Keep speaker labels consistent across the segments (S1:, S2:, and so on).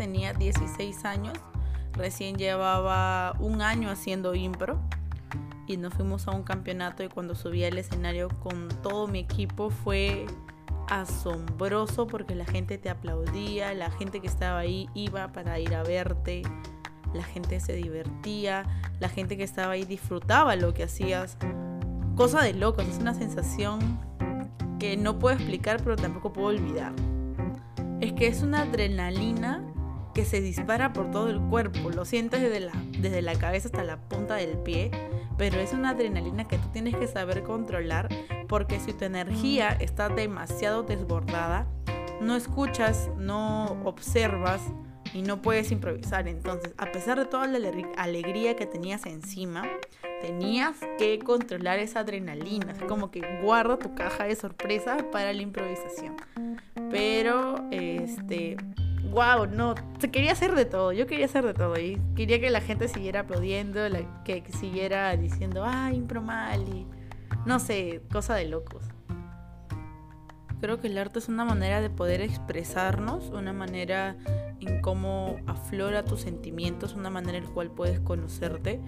S1: tenía 16 años, recién llevaba un año haciendo impro y nos fuimos a un campeonato y cuando subí al escenario con todo mi equipo fue asombroso porque la gente te aplaudía, la gente que estaba ahí iba para ir a verte, la gente se divertía, la gente que estaba ahí disfrutaba lo que hacías. Cosa de loco, es una sensación que no puedo explicar pero tampoco puedo olvidar. Es que es una adrenalina que se dispara por todo el cuerpo, lo sientes desde la, desde la cabeza hasta la punta del pie pero es una adrenalina que tú tienes que saber controlar porque si tu energía está demasiado desbordada, no escuchas, no observas y no puedes improvisar. Entonces, a pesar de toda la alegría que tenías encima, tenías que controlar esa adrenalina. Es como que guarda tu caja de sorpresa para la improvisación. Pero, este, wow, no, se quería hacer de todo, yo quería hacer de todo y quería que la gente siguiera aplaudiendo, que, siguiera diciendo, ay, impro mal y no sé, cosa de locos. Creo que el arte es una manera de poder expresarnos, una manera en cómo aflora tus sentimientos, una manera en la cual puedes conocerte.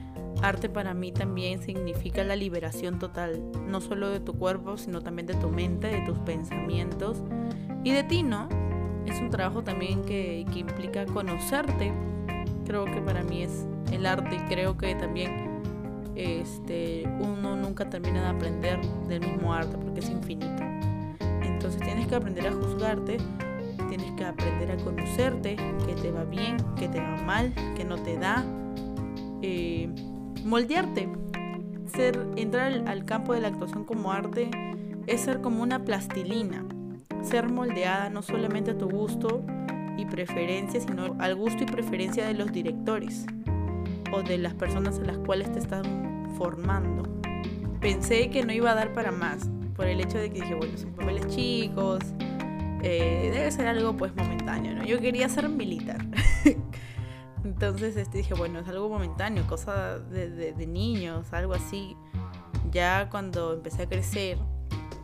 S1: Arte para mí también significa la liberación total, no solo de tu cuerpo, sino también de tu mente, de tus pensamientos y de ti, ¿no? Es un trabajo también que, implica conocerte. Creo que para mí es el arte y creo que también este, uno nunca termina de aprender del mismo arte porque es infinito. Entonces tienes que aprender a juzgarte, tienes que aprender a conocerte, que te va bien, que te va mal, que no te da. Eh, moldearte, ser, entrar al campo de la actuación como arte es ser como una plastilina ser moldeada no solamente a tu gusto y preferencia, sino al gusto y preferencia de los directores o de las personas a las cuales te están formando. Pensé que no iba a dar para más, por el hecho de que dije, bueno, son papeles chicos, eh, debe ser algo pues momentáneo, ¿no? Yo quería ser militar. Entonces este, dije, bueno, es algo momentáneo, cosa de, de niños, algo así. Ya cuando empecé a crecer,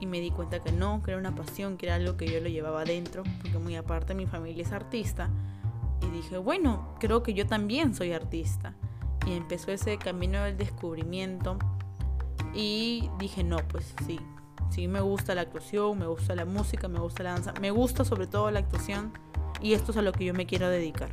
S1: y me di cuenta que no, que era una pasión, que era algo que yo lo llevaba adentro, porque muy aparte mi familia es artista. Y dije, bueno, creo que yo también soy artista. Y empezó ese camino del descubrimiento. Y dije, no, pues sí, sí me gusta la actuación, me gusta la música, me gusta la danza, me gusta sobre todo la actuación. Y esto es a lo que yo me quiero dedicar.